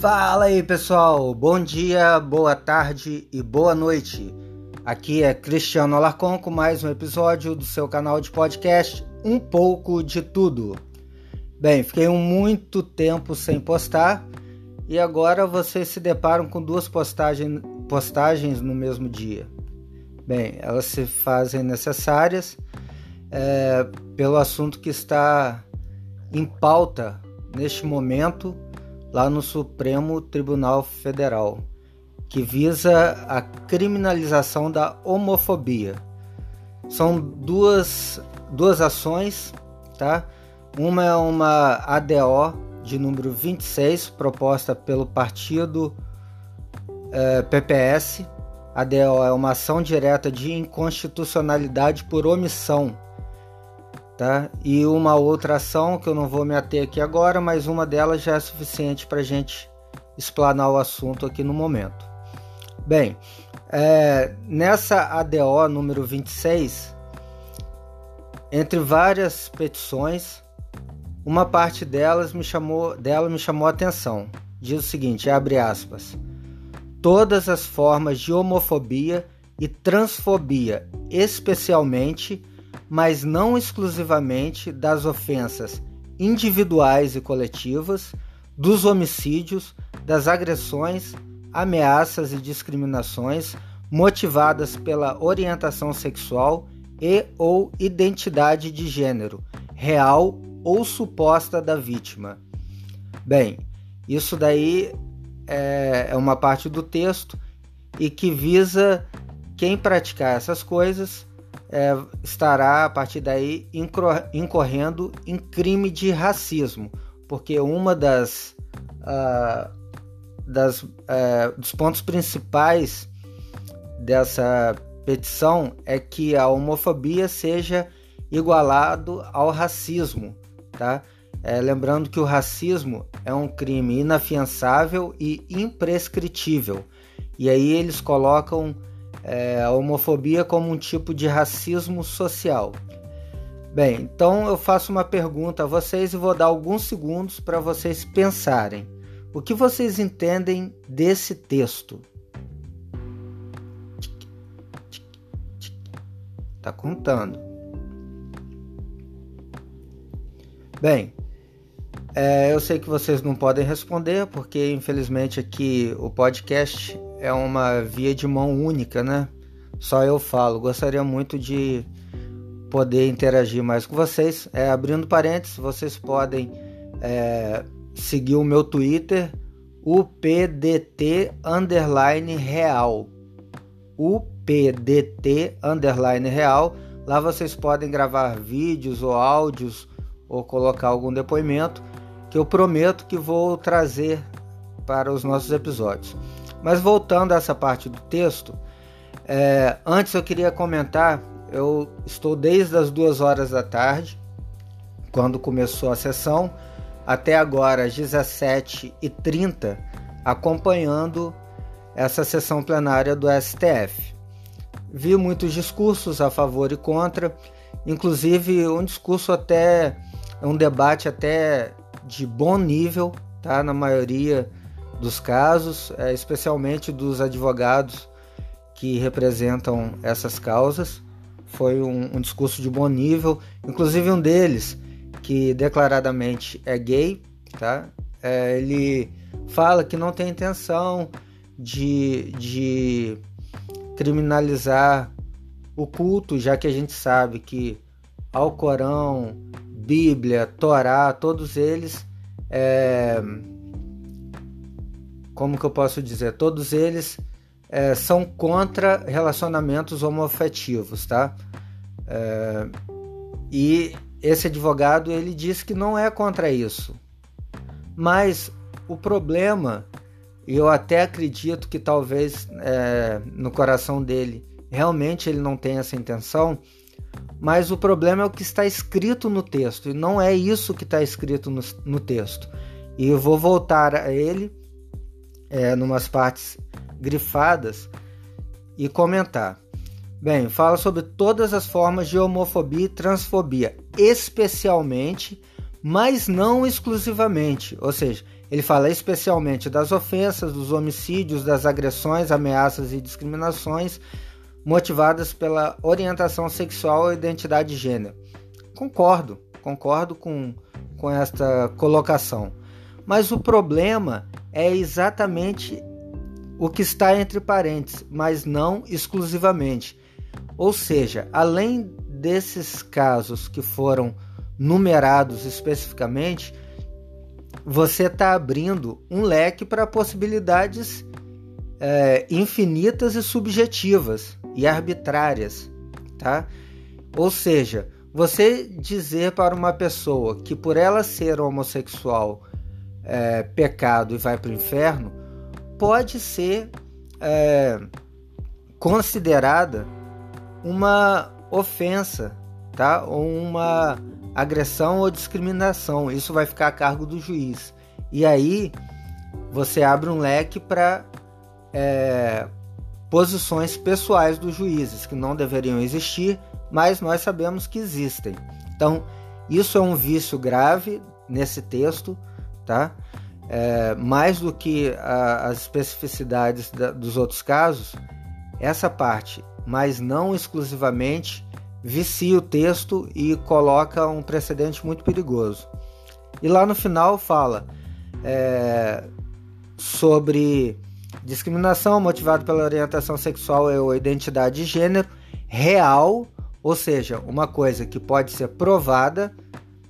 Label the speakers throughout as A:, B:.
A: Fala aí pessoal, bom dia, boa tarde e boa noite. Aqui é Cristiano Alarcon com mais um episódio do seu canal de podcast Um pouco de tudo. Bem, fiquei um muito tempo sem postar e agora vocês se deparam com duas postagens, postagens no mesmo dia. Bem, elas se fazem necessárias é, pelo assunto que está em pauta neste momento lá no Supremo Tribunal Federal, que visa a criminalização da homofobia. São duas, duas ações, tá? Uma é uma ADO de número 26, proposta pelo partido é, PPS. ADO é uma ação direta de inconstitucionalidade por omissão Tá? E uma outra ação que eu não vou me ater aqui agora, mas uma delas já é suficiente para a gente explanar o assunto aqui no momento. Bem, é, nessa ADO número 26, entre várias petições, uma parte delas me chamou, dela me chamou a atenção. Diz o seguinte, abre aspas: Todas as formas de homofobia e transfobia, especialmente mas não exclusivamente das ofensas individuais e coletivas, dos homicídios, das agressões, ameaças e discriminações motivadas pela orientação sexual e ou identidade de gênero, real ou suposta da vítima. Bem, isso daí é, é uma parte do texto e que visa quem praticar essas coisas é, estará a partir daí incorrendo em crime de racismo, porque uma das, uh, das uh, dos pontos principais dessa petição é que a homofobia seja igualado ao racismo, tá? É, lembrando que o racismo é um crime inafiançável e imprescritível. E aí eles colocam é, a homofobia como um tipo de racismo social. Bem, então eu faço uma pergunta a vocês e vou dar alguns segundos para vocês pensarem. O que vocês entendem desse texto? Tá contando. Bem, é, eu sei que vocês não podem responder, porque infelizmente aqui o podcast é uma via de mão única, né? Só eu falo. Gostaria muito de poder interagir mais com vocês. É, abrindo parênteses, vocês podem é, seguir o meu Twitter, UPDT underline real. UPDT underline real. Lá vocês podem gravar vídeos ou áudios ou colocar algum depoimento que eu prometo que vou trazer para os nossos episódios. Mas voltando a essa parte do texto, é, antes eu queria comentar, eu estou desde as duas horas da tarde, quando começou a sessão, até agora às 17h30, acompanhando essa sessão plenária do STF. Vi muitos discursos a favor e contra, inclusive um discurso até, um debate até de bom nível, tá? Na maioria dos casos, é, especialmente dos advogados que representam essas causas. Foi um, um, discurso de bom nível, inclusive um deles, que declaradamente é gay, tá? É, ele fala que não tem intenção de, de criminalizar o culto, já que a gente sabe que Alcorão, Bíblia, Torá, todos eles é, como que eu posso dizer? Todos eles é, são contra relacionamentos homoafetivos, tá? É, e esse advogado ele diz que não é contra isso, mas o problema, e eu até acredito que talvez é, no coração dele realmente ele não tenha essa intenção, mas o problema é o que está escrito no texto, e não é isso que está escrito no, no texto. E eu vou voltar a ele é, numas partes grifadas e comentar. Bem, fala sobre todas as formas de homofobia e transfobia, especialmente, mas não exclusivamente, ou seja, Ele fala especialmente das ofensas, dos homicídios, das agressões, ameaças e discriminações motivadas pela orientação sexual ou identidade de gênero. Concordo, concordo com, com esta colocação. Mas o problema é exatamente o que está entre parênteses, mas não exclusivamente. Ou seja, além desses casos que foram numerados especificamente, você está abrindo um leque para possibilidades é, infinitas e subjetivas e arbitrárias, tá? Ou seja, você dizer para uma pessoa que por ela ser homossexual é pecado e vai para o inferno, pode ser é, considerada uma ofensa, tá? Ou uma agressão ou discriminação. Isso vai ficar a cargo do juiz. E aí você abre um leque para é, posições pessoais dos juízes que não deveriam existir, mas nós sabemos que existem. Então, isso é um vício grave nesse texto, tá? É, mais do que a, as especificidades da, dos outros casos, essa parte, mas não exclusivamente, vicia o texto e coloca um precedente muito perigoso. E lá no final fala é, sobre discriminação motivada pela orientação sexual ou identidade de gênero real, ou seja, uma coisa que pode ser provada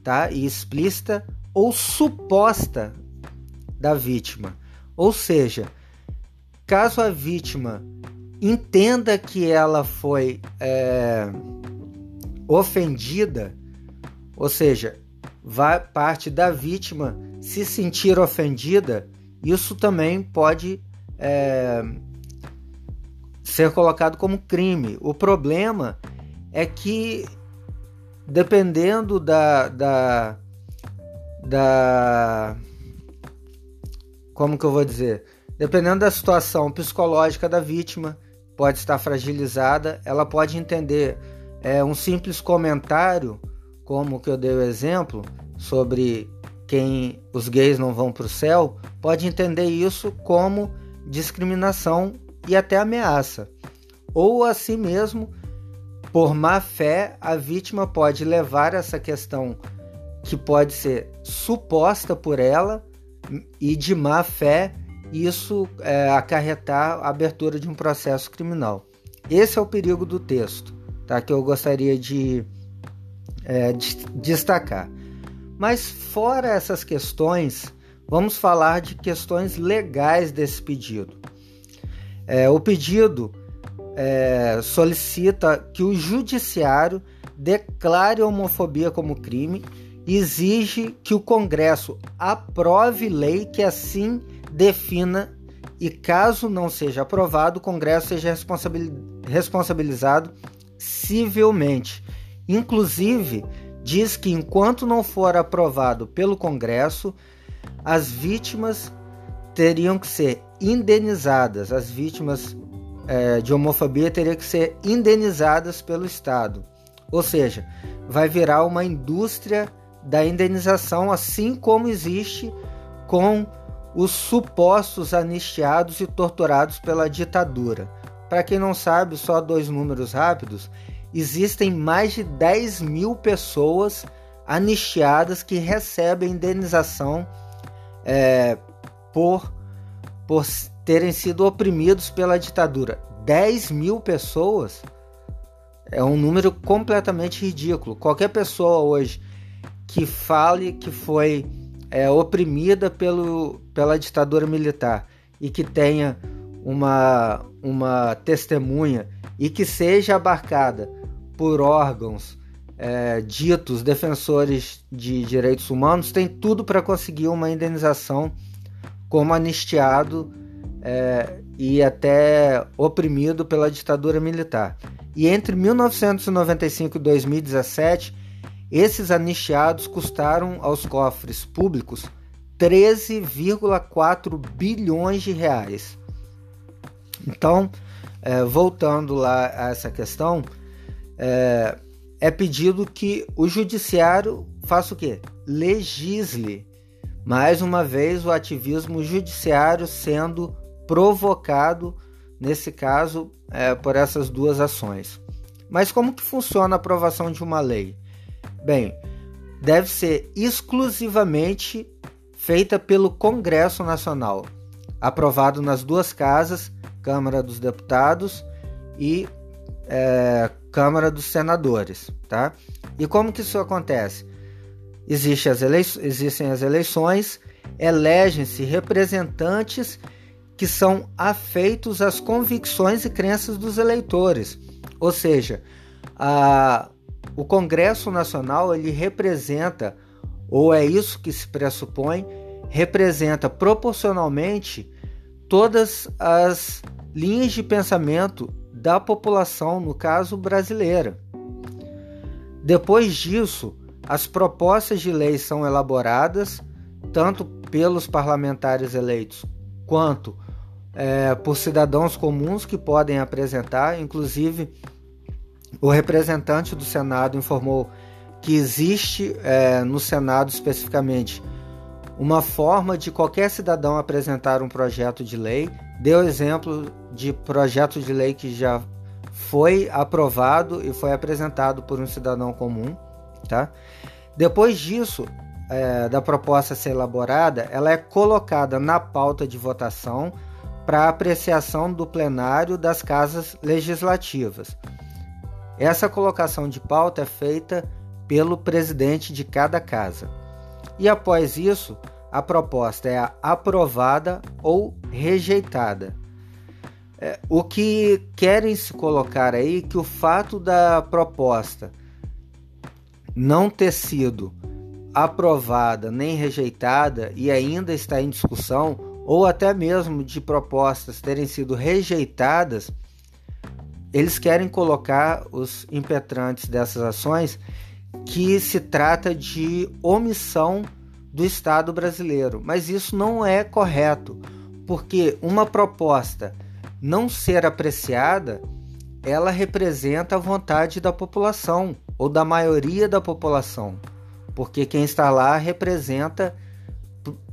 A: tá, e explícita ou suposta da vítima. Ou seja, caso a vítima entenda que ela foi é, ofendida, ou seja, vai parte da vítima se sentir ofendida, isso também pode é, ser colocado como crime. O problema é que dependendo da, da, da como que eu vou dizer, dependendo da situação psicológica da vítima, pode estar fragilizada, ela pode entender é, um simples comentário, como que eu dei o exemplo, sobre quem os gays não vão para o céu, pode entender isso como discriminação e até ameaça. Ou assim mesmo, por má fé, a vítima pode levar essa questão que pode ser suposta por ela e de má fé isso é, acarretar a abertura de um processo criminal. Esse é o perigo do texto tá? que eu gostaria de, é, de destacar. Mas fora essas questões, vamos falar de questões legais desse pedido. É, o pedido é, solicita que o judiciário declare a homofobia como crime exige que o Congresso aprove lei que assim defina e caso não seja aprovado, o Congresso seja responsabilizado civilmente. Inclusive, diz que enquanto não for aprovado pelo Congresso, as vítimas teriam que ser indenizadas, as vítimas é, de homofobia teriam que ser indenizadas pelo Estado. Ou seja, vai virar uma indústria da indenização, assim como existe com os supostos anistiados e torturados pela ditadura. Para quem não sabe, só dois números rápidos: existem mais de 10 mil pessoas anistiadas que recebem indenização é, por, por terem sido oprimidos pela ditadura. 10 mil pessoas é um número completamente ridículo. Qualquer pessoa hoje que fale que foi é, oprimida pelo, pela ditadura militar e que tenha uma, uma testemunha e que seja abarcada por órgãos é, ditos defensores de direitos humanos, tem tudo para conseguir uma indenização como anistiado é, e até oprimido pela ditadura militar. E entre 1995 e 2017, esses anistiados custaram aos cofres públicos 13,4 bilhões de reais. Então, é, voltando lá a essa questão, é, é pedido que o judiciário faça o quê? Legisle Mais uma vez, o ativismo judiciário sendo provocado, nesse caso, é, por essas duas ações. Mas como que funciona a aprovação de uma lei? Bem, deve ser exclusivamente feita pelo Congresso Nacional, aprovado nas duas casas, Câmara dos Deputados e é, Câmara dos Senadores, tá? E como que isso acontece? Existe as existem as eleições, elegem-se representantes que são afeitos às convicções e crenças dos eleitores. Ou seja, a, o Congresso Nacional ele representa, ou é isso que se pressupõe, representa proporcionalmente todas as linhas de pensamento da população, no caso brasileira. Depois disso, as propostas de lei são elaboradas tanto pelos parlamentares eleitos quanto é, por cidadãos comuns que podem apresentar. Inclusive, o representante do Senado informou que existe é, no Senado especificamente uma forma de qualquer cidadão apresentar um projeto de lei. Deu exemplo de projeto de lei que já foi aprovado e foi apresentado por um cidadão comum, tá? Depois disso, é, da proposta ser elaborada, ela é colocada na pauta de votação para apreciação do plenário das casas legislativas. Essa colocação de pauta é feita pelo presidente de cada casa. E após isso, a proposta é aprovada ou rejeitada. É, o que querem se colocar aí que o fato da proposta não ter sido aprovada nem rejeitada e ainda está em discussão, ou até mesmo de propostas terem sido rejeitadas, eles querem colocar os impetrantes dessas ações que se trata de omissão do Estado brasileiro. Mas isso não é correto, porque uma proposta não ser apreciada, ela representa a vontade da população ou da maioria da população, porque quem está lá representa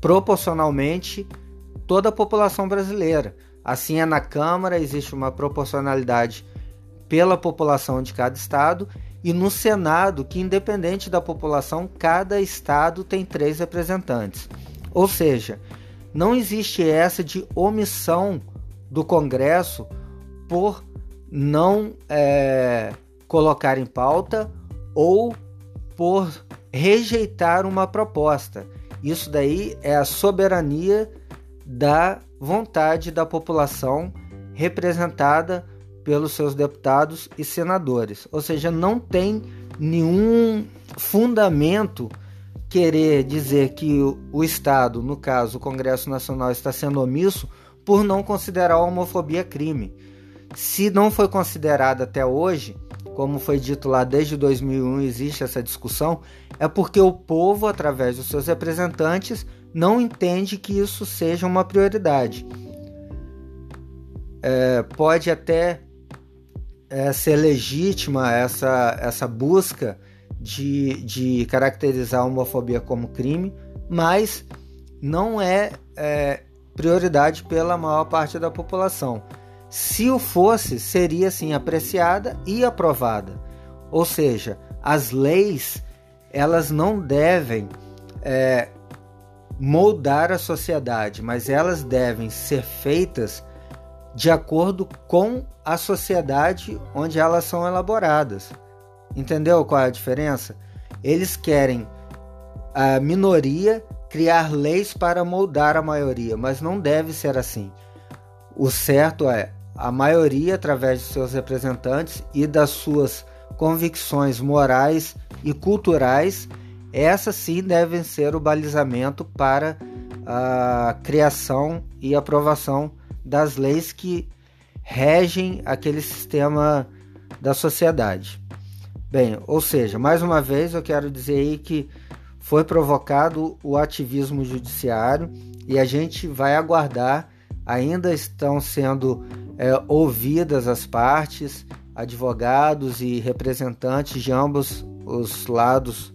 A: proporcionalmente toda a população brasileira. Assim é na Câmara, existe uma proporcionalidade pela população de cada estado e no Senado, que independente da população, cada estado tem três representantes. Ou seja, não existe essa de omissão do Congresso por não é, colocar em pauta ou por rejeitar uma proposta. Isso daí é a soberania da vontade da população representada pelos seus deputados e senadores. Ou seja, não tem nenhum fundamento querer dizer que o Estado, no caso o Congresso Nacional, está sendo omisso por não considerar a homofobia crime. Se não foi considerada até hoje, como foi dito lá desde 2001 existe essa discussão, é porque o povo, através dos seus representantes, não entende que isso seja uma prioridade. É, pode até é, ser legítima essa, essa busca de, de caracterizar a homofobia como crime, mas não é, é prioridade pela maior parte da população. Se o fosse, seria sim apreciada e aprovada. Ou seja, as leis elas não devem é, moldar a sociedade, mas elas devem ser feitas de acordo com a sociedade onde elas são elaboradas. Entendeu qual é a diferença? Eles querem a minoria criar leis para moldar a maioria, mas não deve ser assim. O certo é a maioria, através de seus representantes e das suas convicções morais e culturais, essas sim devem ser o balizamento para a criação e aprovação das leis que regem aquele sistema da sociedade. Bem, ou seja, mais uma vez eu quero dizer aí que foi provocado o ativismo judiciário e a gente vai aguardar. Ainda estão sendo é, ouvidas as partes, advogados e representantes de ambos os lados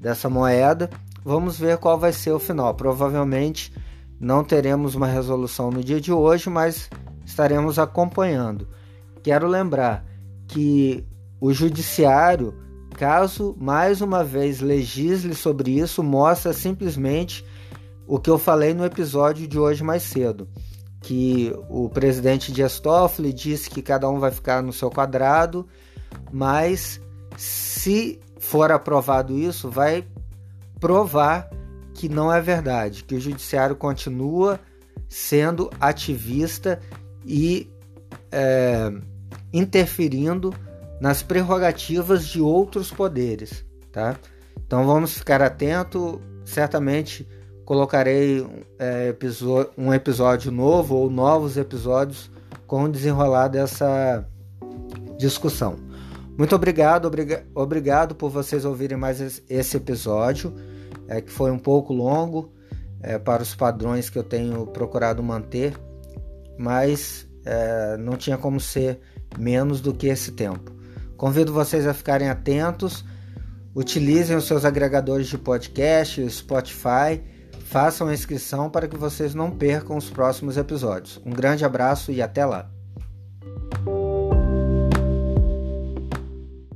A: dessa moeda. vamos ver qual vai ser o final. Provavelmente não teremos uma resolução no dia de hoje, mas estaremos acompanhando. Quero lembrar que o judiciário, caso mais uma vez legisle sobre isso, mostra simplesmente o que eu falei no episódio de hoje mais cedo, que o presidente Dias Toffoli disse que cada um vai ficar no seu quadrado, mas se for aprovado isso, vai provar que não é verdade, que o judiciário continua sendo ativista e é, interferindo nas prerrogativas de outros poderes, tá? Então vamos ficar atento. Certamente colocarei é, um episódio novo ou novos episódios com o desenrolar dessa discussão. Muito obrigado, obriga obrigado por vocês ouvirem mais esse episódio, é, que foi um pouco longo é, para os padrões que eu tenho procurado manter, mas é, não tinha como ser menos do que esse tempo. Convido vocês a ficarem atentos, utilizem os seus agregadores de podcast, o Spotify, façam a inscrição para que vocês não percam os próximos episódios. Um grande abraço e até lá!